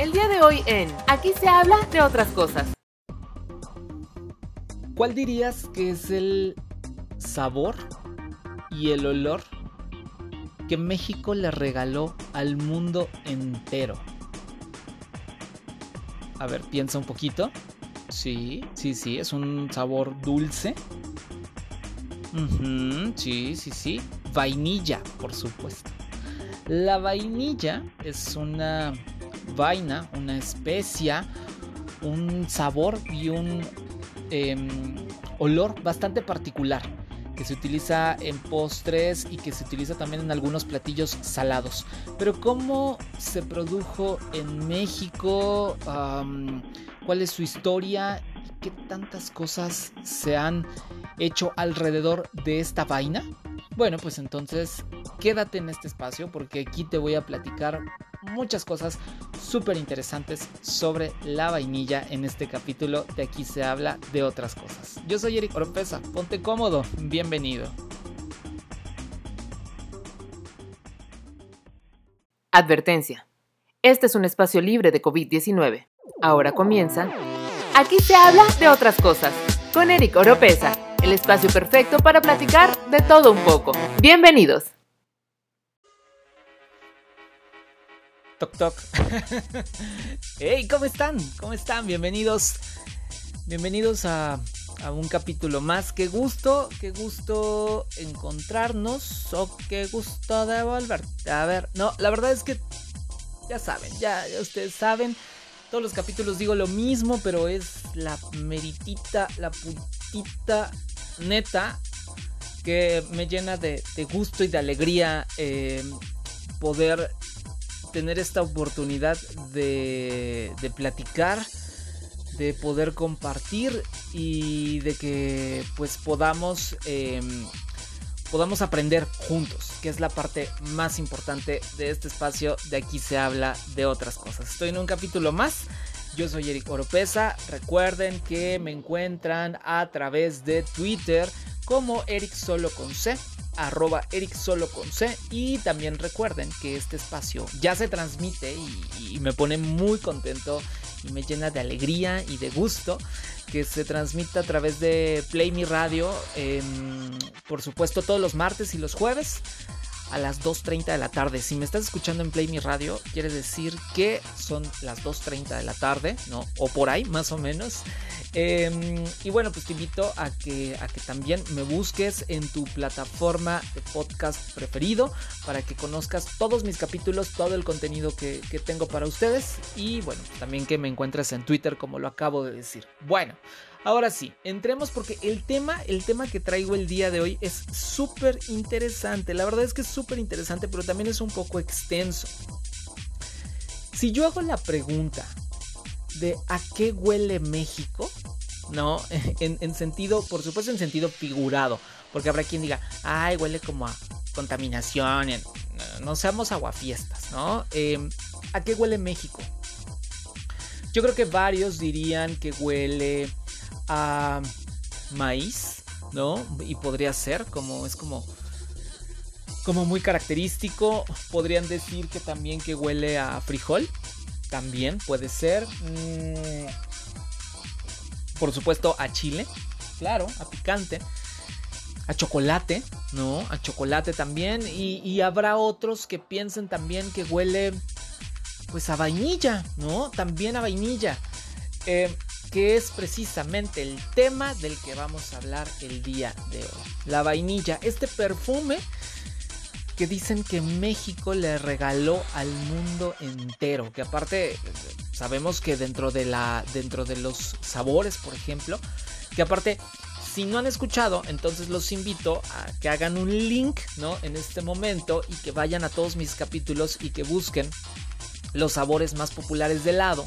El día de hoy en Aquí se habla de otras cosas. ¿Cuál dirías que es el sabor y el olor que México le regaló al mundo entero? A ver, piensa un poquito. Sí, sí, sí, es un sabor dulce. sí, sí, sí. Vainilla, por supuesto. La vainilla es una vaina, una especia, un sabor y un em, olor bastante particular que se utiliza en postres y que se utiliza también en algunos platillos salados. Pero ¿cómo se produjo en México? ¿Cuál es su historia? ¿Y qué tantas cosas se han hecho alrededor de esta vaina? Bueno, pues entonces quédate en este espacio porque aquí te voy a platicar muchas cosas súper interesantes sobre la vainilla en este capítulo de aquí se habla de otras cosas. Yo soy Eric Oropesa, ponte cómodo, bienvenido. Advertencia. Este es un espacio libre de COVID-19. Ahora comienza. Aquí se habla de otras cosas con Eric Oropesa, el espacio perfecto para platicar de todo un poco. Bienvenidos. Toc toc. hey, ¿cómo están? ¿Cómo están? Bienvenidos. Bienvenidos a, a, un capítulo más. Qué gusto, qué gusto encontrarnos o qué gusto de volver. A ver, no, la verdad es que ya saben, ya, ustedes saben. Todos los capítulos digo lo mismo, pero es la meritita, la putita neta que me llena de, gusto y de alegría eh, poder tener esta oportunidad de, platicar, de poder compartir y de que pues podamos, em, podamos aprender juntos, que es la parte más importante de este espacio. De aquí se habla de otras cosas. Estoy en un capítulo más. Yo soy Eric Oropesa. Recuerden que me encuentran a través de Twitter como Eric Solo con C arroba Eric Solo con C. Y también recuerden que este espacio ya se transmite y, me pone muy contento y me llena de alegría y de gusto que se transmita a través de Play Mi Radio, por supuesto todos los martes y los jueves a las 2.30 de la tarde. Si me estás escuchando en Play Mi Radio, quiere decir que son las 2.30 de la tarde, ¿no? O por ahí, más o menos. Em, y bueno, pues te invito a que, a que también me busques en tu plataforma de podcast preferido para que conozcas todos mis capítulos, todo el contenido que, que tengo para ustedes. Y bueno, también que me encuentres en Twitter, como lo acabo de decir. Bueno. Ahora sí, entremos porque el tema, el tema que traigo el día de hoy es súper interesante. La verdad es que es súper interesante, pero también es un poco extenso. Si yo hago la pregunta de a qué huele México, ¿no? En, sentido, por supuesto en sentido figurado, porque habrá quien diga, ay, huele como a contaminación, no, seamos aguafiestas, ¿no? Em, ¿A qué huele México? Yo creo que varios dirían que huele a maíz, ¿no? Y podría ser como es como como muy característico. Podrían decir que también que huele a frijol, también puede ser. Mm, por supuesto a chile, claro, a picante, a chocolate, ¿no? A chocolate también. Y, habrá otros que piensen también que huele pues a vainilla, ¿no? También a vainilla. Eh, que es precisamente el tema del que vamos a hablar el día de hoy. La vainilla, este perfume que dicen que México le regaló al mundo entero, que aparte sabemos que dentro de la dentro de los sabores, por ejemplo, que aparte si no han escuchado, entonces los invito a que hagan un link, ¿no? En este momento y que vayan a todos mis capítulos y que busquen los sabores más populares de helado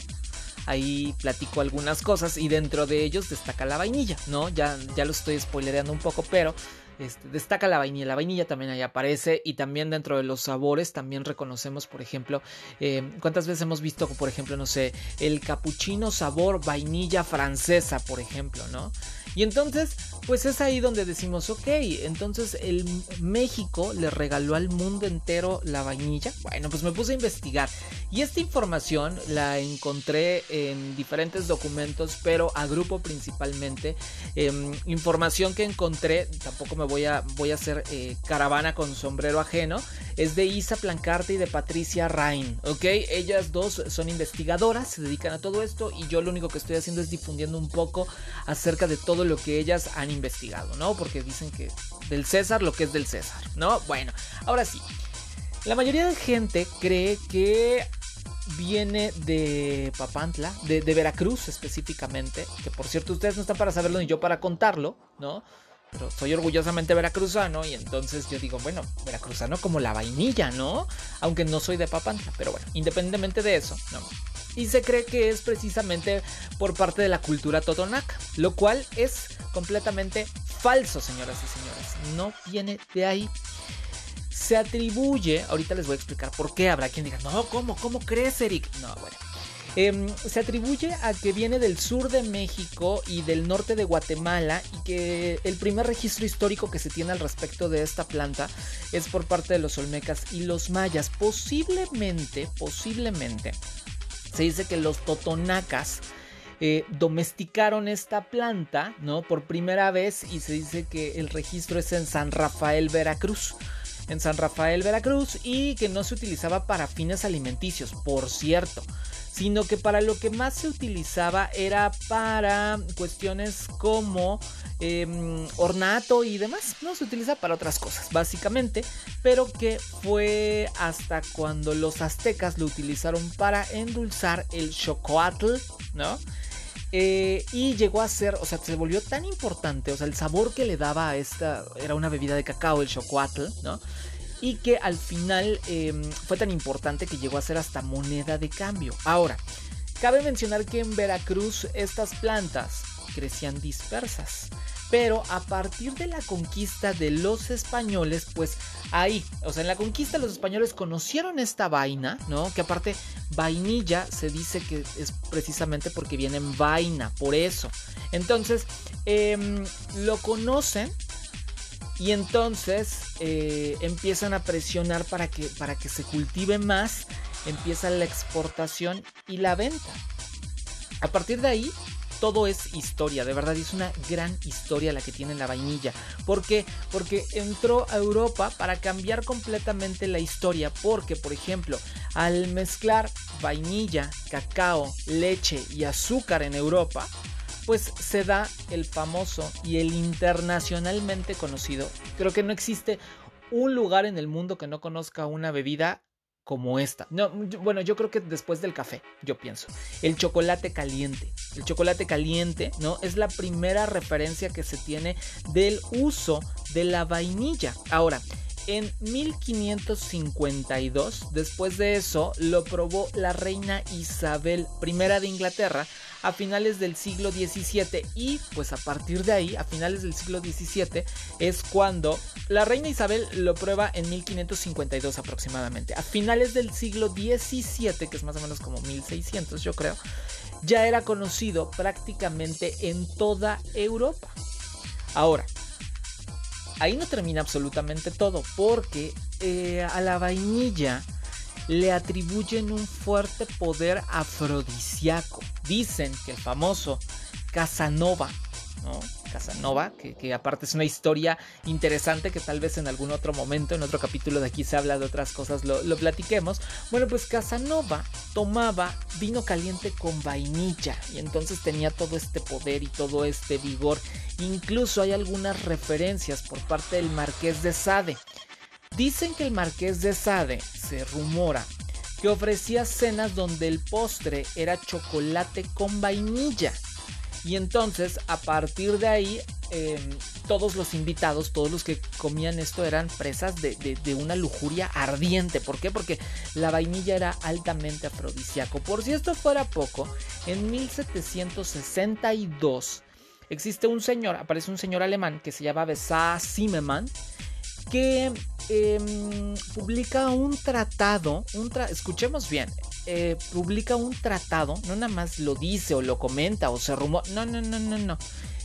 ahí platico algunas cosas y dentro de ellos destaca la vainilla, ¿no? Ya, ya lo estoy spoilereando un poco, pero este, destaca la vainilla, la vainilla también ahí aparece y también dentro de los sabores también reconocemos, por ejemplo, eh, cuántas veces hemos visto, por ejemplo, no sé, el capuchino sabor vainilla francesa, por ejemplo, ¿no? Y entonces, pues es ahí donde decimos, ok, entonces el México le regaló al mundo entero la vainilla. Bueno, pues me puse a investigar. Y esta información la encontré en diferentes documentos, pero agrupo principalmente em, información que encontré. Tampoco me voy a, voy a hacer eh, caravana con sombrero ajeno. Es de Isa Plancarte y de Patricia Rain, ¿ok? Ellas dos son investigadoras, se dedican a todo esto y yo lo único que estoy haciendo es difundiendo un poco acerca de todo lo que ellas han investigado, ¿no? Porque dicen que del César lo que es del César, ¿no? Bueno, ahora sí. La mayoría de gente cree que viene de Papantla, de, Veracruz específicamente, que por cierto ustedes no están para saberlo ni yo para contarlo, ¿no? Pero soy orgullosamente veracruzano y entonces yo digo, bueno, veracruzano como la vainilla, ¿no? Aunque no soy de Papantla, pero bueno, independientemente de eso, ¿no? Y se cree que es precisamente por parte de la cultura totonaca, lo cual es completamente falso, señoras y señores. No viene de ahí. Se atribuye, ahorita les voy a explicar por qué, habrá quien diga, no, ¿cómo? ¿Cómo crees, Eric? No, bueno. Em, se atribuye a que viene del sur de México y del norte de Guatemala y que el primer registro histórico que se tiene al respecto de esta planta es por parte de los olmecas y los mayas. Posiblemente, posiblemente se dice que los totonacas eh, domesticaron esta planta, ¿no? Por primera vez y se dice que el registro es en San Rafael, Veracruz. En San Rafael, Veracruz y que no se utilizaba para fines alimenticios, por cierto sino que para lo que más se utilizaba era para cuestiones como em, ornato y demás, no se utiliza para otras cosas básicamente, pero que fue hasta cuando los aztecas lo utilizaron para endulzar el chocoatl, ¿no? Eh, y llegó a ser, o sea, se volvió tan importante, o sea, el sabor que le daba a esta, era una bebida de cacao, el chocoatl, ¿no? y que al final em, fue tan importante que llegó a ser hasta moneda de cambio. Ahora, cabe mencionar que en Veracruz estas plantas crecían dispersas. Pero a partir de la conquista de los españoles, pues ahí, o sea, en la conquista los españoles conocieron esta vaina, ¿no? Que aparte, vainilla se dice que es precisamente porque viene en vaina, por eso. Entonces, em, lo conocen y entonces eh, empiezan a presionar para que, para que se cultive más, empieza la exportación y la venta. A partir de ahí, todo es historia, de verdad es una gran historia la que tiene la vainilla. ¿Por qué? Porque entró a Europa para cambiar completamente la historia, porque por ejemplo, al mezclar vainilla, cacao, leche y azúcar en Europa, pues se da el famoso y el internacionalmente conocido. Creo que no existe un lugar en el mundo que no conozca una bebida como esta. No, bueno, yo creo que después del café, yo pienso. El chocolate caliente. El chocolate caliente, ¿no? Es la primera referencia que se tiene del uso de la vainilla. Ahora, en 1552, después de eso, lo probó la reina Isabel I de Inglaterra a finales del siglo XVII y pues a partir de ahí, a finales del siglo XVII, es cuando la reina Isabel lo prueba en 1552 aproximadamente. A finales del siglo XVII, que es más o menos como 1600 yo creo, ya era conocido prácticamente en toda Europa. Ahora, ahí no termina absolutamente todo, porque eh, a la vainilla le atribuyen un fuerte poder afrodisíaco. Dicen que el famoso Casanova, ¿no? Casanova, que, aparte es una historia interesante que tal vez en algún otro momento, en otro capítulo de aquí se habla de otras cosas, lo platiquemos. Bueno, pues Casanova tomaba vino caliente con vainilla y entonces tenía todo este poder y todo este vigor. Incluso hay algunas referencias por parte del marqués de Sade Dicen que el marqués de Sade se rumora que ofrecía cenas donde el postre era chocolate con vainilla. Y entonces, a partir de ahí, em, todos los invitados, todos los que comían esto eran presas de, una lujuria ardiente. ¿Por qué? Porque la vainilla era altamente afrodisíaco. Por si esto fuera poco, en 1762 existe un señor, aparece un señor alemán que se llama Besa Zimmermann que em, publica un tratado, escuchemos bien, eh, publica un tratado, no nada más lo dice o lo comenta o se rumora, no, no, no, no, no.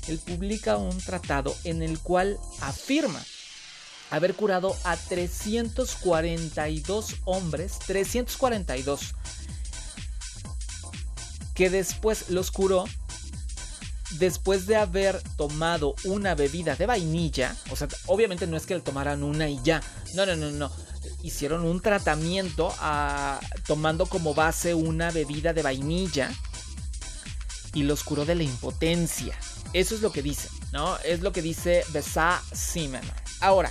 él publica un tratado en el cual afirma haber curado a 342 hombres, 342, que después los curó después de haber tomado una bebida de vainilla, o sea, obviamente no es que le tomaran una y ya, no, no, no, no, hicieron un tratamiento a, tomando como base una bebida de vainilla y los curó de la impotencia. Eso es lo que dice, ¿no? Es lo que dice Besa Simen. Ahora,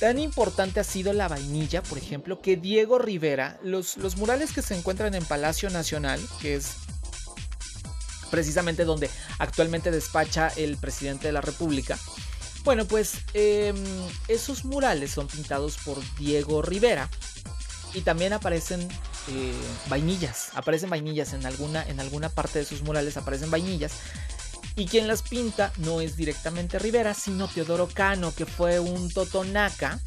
tan importante ha sido la vainilla, por ejemplo, que Diego Rivera, los, los murales que se encuentran en Palacio Nacional, que es precisamente donde actualmente despacha el presidente de la República, bueno, pues em, esos murales son pintados por Diego Rivera y también aparecen eh, vainillas, aparecen vainillas en alguna, en alguna parte de sus murales, aparecen vainillas. Y quien las pinta no es directamente Rivera, sino Teodoro Cano, que fue un totonaca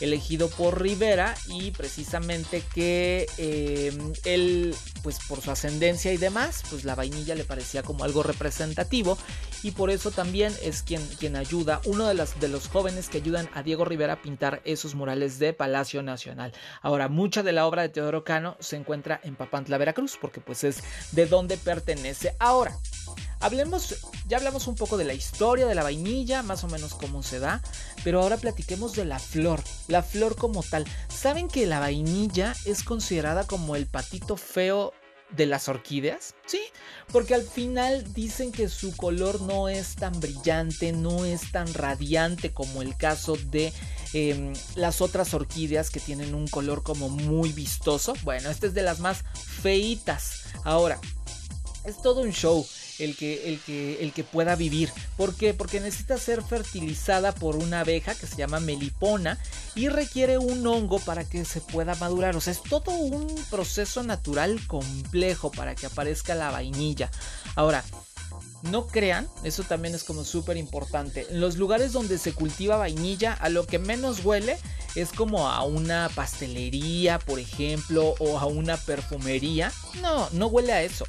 elegido por Rivera y precisamente que em, él, pues por su ascendencia y demás, pues la vainilla le parecía como algo representativo y por eso también es quien, quien ayuda, uno de, de los jóvenes que ayudan a Diego Rivera a pintar esos murales de Palacio Nacional. Ahora, mucha de la obra de Teodoro Cano se encuentra en Papantla, Veracruz, porque pues es de donde pertenece. Ahora, Hablemos, ya hablamos un poco de la historia de la vainilla, más o menos cómo se da, pero ahora platiquemos de la flor, la flor como tal. ¿Saben que la vainilla es considerada como el patito feo de las orquídeas? Sí, porque al final dicen que su color no es tan brillante, no es tan radiante como el caso de em, las otras orquídeas que tienen un color como muy vistoso. Bueno, esta es de las más feitas. Ahora, es todo un show el que, el que, el que pueda vivir. ¿Por qué? Porque necesita ser fertilizada por una abeja que se llama melipona y requiere un hongo para que se pueda madurar. O sea, es todo un proceso natural complejo para que aparezca la vainilla. Ahora, no crean, eso también es como súper importante. En los lugares donde se cultiva vainilla, a lo que menos huele es como a una pastelería, por ejemplo, o a una perfumería. No, no huele a eso.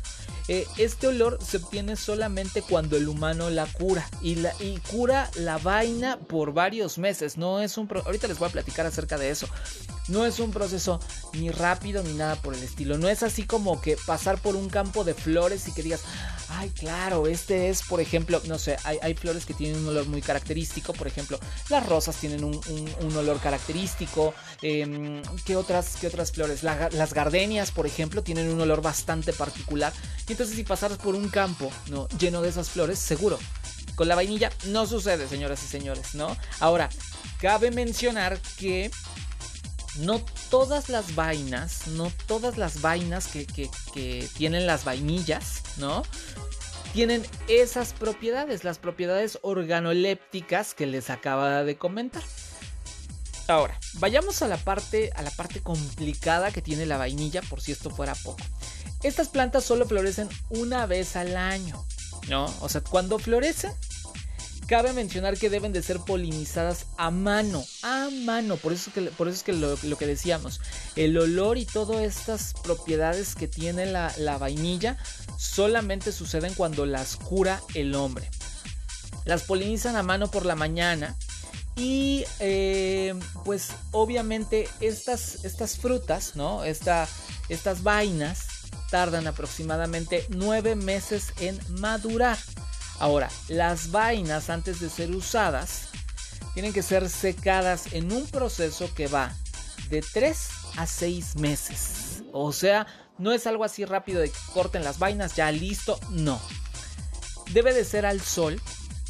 Eh, este olor se obtiene solamente cuando el humano la cura y, la, y cura la vaina por varios meses. No es un ahorita les voy a platicar acerca de eso. No es un proceso ni rápido ni nada por el estilo. No es así como que pasar por un campo de flores y que digas, ay, claro, este es, por ejemplo, no sé, hay, flores que tienen un olor muy característico. Por ejemplo, las rosas tienen un, olor característico. Em, ¿qué, otras, ¿Qué otras flores? las gardenias, por ejemplo, tienen un olor bastante particular. Y entonces, si pasaras por un campo ¿no? lleno de esas flores, seguro. Con la vainilla no sucede, señoras y señores, ¿no? Ahora, cabe mencionar que no todas las vainas, no todas las vainas que, tienen las vainillas, ¿no? Tienen esas propiedades, las propiedades organolépticas que les acaba de comentar. Ahora, vayamos a la parte a la parte complicada que tiene la vainilla, por si esto fuera poco. Estas plantas solo florecen una vez al año, ¿no? O sea, cuando florecen Cabe mencionar que deben de ser polinizadas a mano, a mano, por eso es que, por eso es que lo, que decíamos, el olor y todas estas propiedades que tiene la, vainilla solamente suceden cuando las cura el hombre. Las polinizan a mano por la mañana y eh, pues obviamente estas, estas frutas, ¿no? estas vainas tardan aproximadamente nueve meses en madurar. Ahora, las vainas antes de ser usadas tienen que ser secadas en un proceso que va de 3 a 6 meses. O sea, no es algo así rápido de que corten las vainas, ya listo, no. Debe de ser al sol,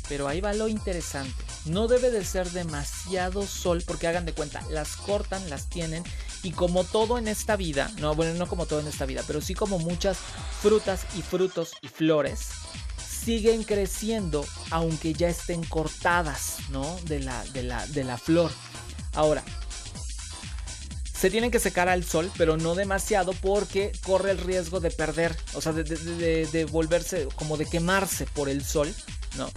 pero ahí va lo interesante. No debe de ser demasiado sol porque hagan de cuenta, las cortan, las tienen y como todo en esta vida, no, bueno, no como todo en esta vida, pero sí como muchas frutas y frutos y flores, siguen creciendo aunque ya estén cortadas, ¿no? De la, de la, de la flor. Ahora, se tienen que secar al sol, pero no demasiado porque corre el riesgo de perder, o sea, de, volverse, como de quemarse por el sol, ¿no?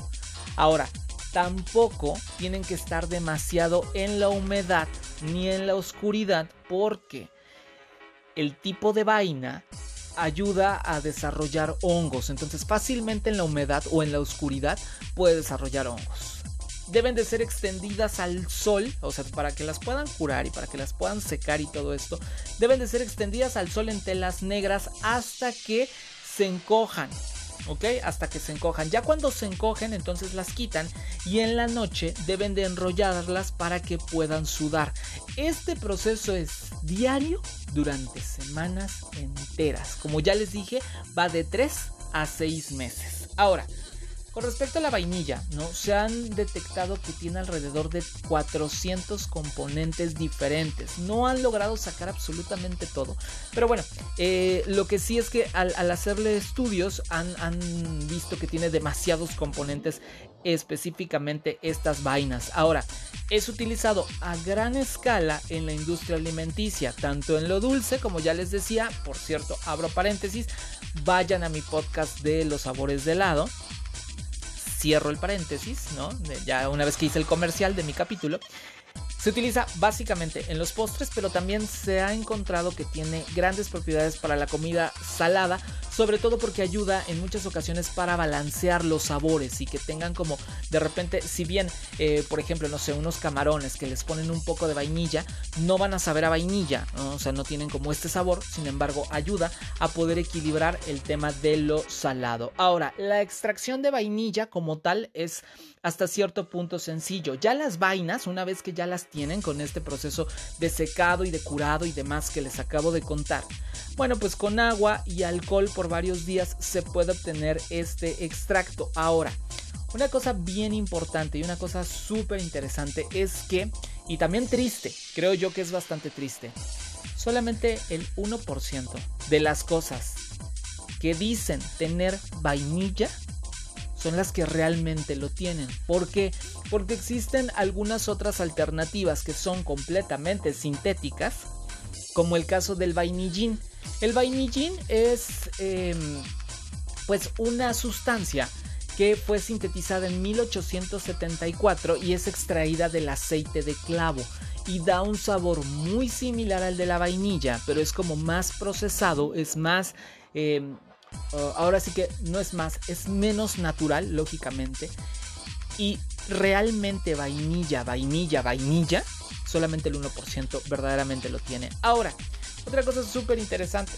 Ahora, tampoco tienen que estar demasiado en la humedad ni en la oscuridad porque el tipo de vaina ayuda a desarrollar hongos. Entonces fácilmente en la humedad o en la oscuridad puede desarrollar hongos. Deben de ser extendidas al sol, o sea, para que las puedan curar y para que las puedan secar y todo esto, deben de ser extendidas al sol en telas negras hasta que se encojan. ¿Ok? Hasta que se encojan. Ya cuando se encogen, entonces las quitan y en la noche deben de enrollarlas para que puedan sudar. Este proceso es diario durante semanas enteras. Como ya les dije, va de 3 a 6 meses. Ahora, con respecto a la vainilla, ¿no? Se han detectado que tiene alrededor de 400 componentes diferentes. No han logrado sacar absolutamente todo. Pero bueno, eh, lo que sí es que al, hacerle estudios han, han visto que tiene demasiados componentes específicamente estas vainas. Ahora, es utilizado a gran escala en la industria alimenticia, tanto en lo dulce como ya les decía, por cierto, abro paréntesis, vayan a mi podcast de los sabores de helado cierro el paréntesis, ¿no? Ya una vez que hice el comercial de mi capítulo. Se utiliza básicamente en los postres, pero también se ha encontrado que tiene grandes propiedades para la comida salada, sobre todo porque ayuda en muchas ocasiones para balancear los sabores y que tengan como de repente, si bien, eh, por ejemplo, no sé, unos camarones que les ponen un poco de vainilla, no van a saber a vainilla, o sea, no tienen como este sabor, sin embargo, ayuda a poder equilibrar el tema de lo salado. Ahora, la extracción de vainilla como tal es hasta cierto punto sencillo. Ya las vainas, una vez que ya las tienen con este proceso de secado y de curado y demás que les acabo de contar, bueno, pues con agua y alcohol por varios días se puede obtener este extracto. Ahora, una cosa bien importante y una cosa súper interesante es que, y también triste, creo yo que es bastante triste, solamente el 1% de las cosas que dicen tener vainilla son las que realmente lo tienen. ¿Por qué? Porque existen algunas otras alternativas que son completamente sintéticas, como el caso del vainillín. El vainillín es em, pues una sustancia que fue sintetizada en 1874 y es extraída del aceite de clavo y da un sabor muy similar al de la vainilla, pero es como más procesado, es más em, Uh, ahora sí que no es más, es menos natural, lógicamente. Y realmente vainilla, vainilla, vainilla, solamente el 1% verdaderamente lo tiene. Ahora, otra cosa súper interesante.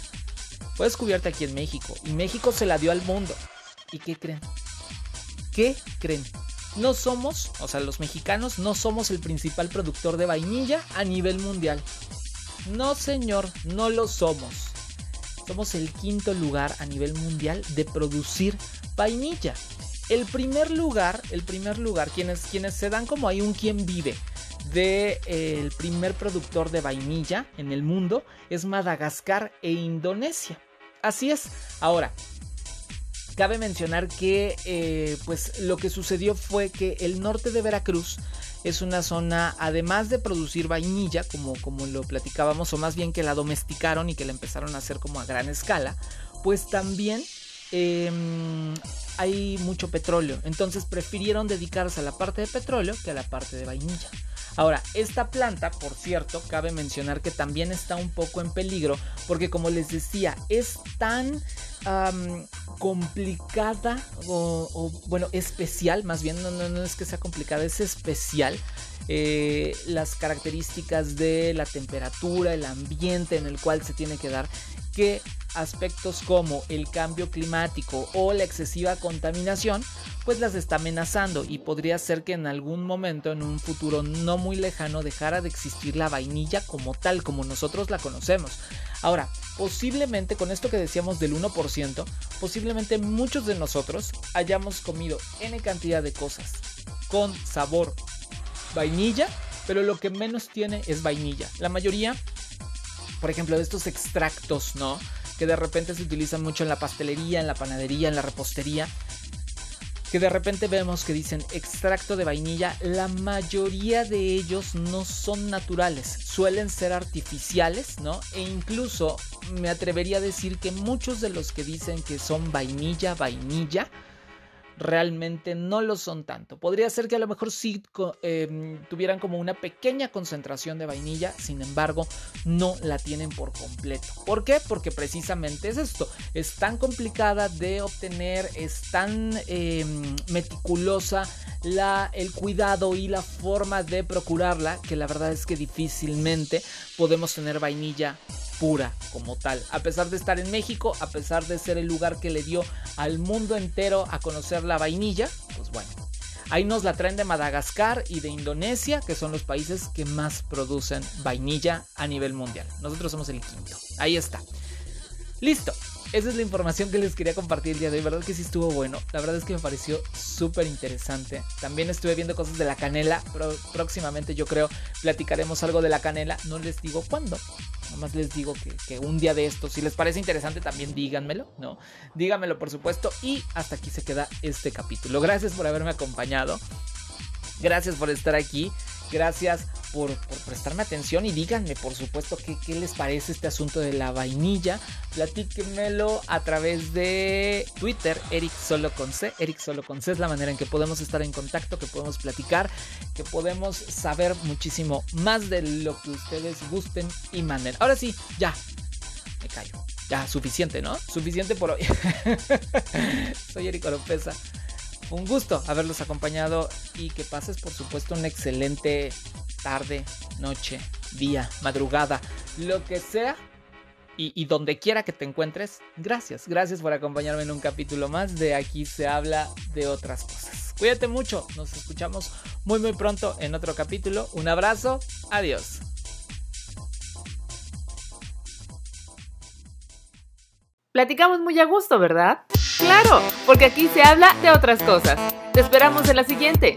Fue descubierta aquí en México y México se la dio al mundo. ¿Y qué creen? ¿Qué creen? No somos, o sea, los mexicanos no somos el principal productor de vainilla a nivel mundial. No, señor, no lo somos. Somos el quinto lugar a nivel mundial de producir vainilla. El primer lugar, el primer lugar, quienes, quienes se dan como ahí un quien vive de eh, primer productor de vainilla en el mundo es Madagascar e Indonesia. Así es. Ahora, cabe mencionar que eh, pues lo que sucedió fue que el norte de Veracruz es una zona, además de producir vainilla, como, como lo platicábamos, o más bien que la domesticaron y que la empezaron a hacer como a gran escala, pues también em, hay mucho petróleo. Entonces prefirieron dedicarse a la parte de petróleo que a la parte de vainilla. Ahora, esta planta, por cierto, cabe mencionar que también está un poco en peligro porque como les decía, es tan complicada o, bueno, especial, más bien no, no, es que sea complicada, es especial. Eh, las características de la temperatura, el ambiente en el cual se tiene que dar, que aspectos como el cambio climático o la excesiva contaminación, pues las está amenazando y podría ser que en algún momento, en un futuro no muy lejano, dejara de existir la vainilla como tal, como nosotros la conocemos. Ahora, posiblemente con esto que decíamos del 1%, posiblemente muchos de nosotros hayamos comido N cantidad de cosas con sabor vainilla, pero lo que menos tiene es vainilla. La mayoría, por ejemplo, de estos extractos, ¿no? que de repente se utilizan mucho en la pastelería, en la panadería, en la repostería, que de repente vemos que dicen extracto de vainilla, la mayoría de ellos no son naturales, suelen ser artificiales, ¿no? E incluso me atrevería a decir que muchos de los que dicen que son vainilla, vainilla, realmente no lo son tanto. Podría ser que a lo mejor sí em, tuvieran como una pequeña concentración de vainilla, sin embargo, no la tienen por completo. ¿Por qué? Porque precisamente es esto, es tan complicada de obtener, es tan em, meticulosa la, el cuidado y la forma de procurarla que la verdad es que difícilmente podemos tener vainilla pura como tal. A pesar de estar en México, a pesar de ser el lugar que le dio al mundo entero a conocer la vainilla, pues bueno. Ahí nos la traen de Madagascar y de Indonesia, que son los países que más producen vainilla a nivel mundial. Nosotros somos el quinto. Ahí está. Listo. Esa es la información que les quería compartir el día de hoy. verdad que sí estuvo bueno. La verdad es que me pareció súper interesante. También estuve viendo cosas de la canela. Pero próximamente yo creo platicaremos algo de la canela. No les digo cuándo. Nomás les digo que, un día de esto, si les parece interesante, también díganmelo, ¿no? Díganmelo, por supuesto. Y hasta aquí se queda este capítulo. Gracias por haberme acompañado. Gracias por estar aquí. Gracias por, prestarme atención y díganme, por supuesto, qué, qué, les parece este asunto de la vainilla. Platíquenmelo a través de Twitter, Eric Solo con C. Eric Solo con C es la manera en que podemos estar en contacto, que podemos platicar, que podemos saber muchísimo más de lo que ustedes gusten y manden. Ahora sí, ya, me callo. Ya, suficiente, ¿no? Suficiente por hoy. Soy Eric Oropesa. Un gusto haberlos acompañado y que pases, por supuesto, una excelente tarde, noche, día, madrugada, lo que sea. Y, donde quiera que te encuentres, gracias, gracias por acompañarme en un capítulo más de Aquí se habla de otras cosas. Cuídate mucho, nos escuchamos muy muy pronto en otro capítulo. Un abrazo, adiós. Platicamos muy a gusto, ¿verdad? Claro, porque aquí se habla de otras cosas. Te esperamos en la siguiente.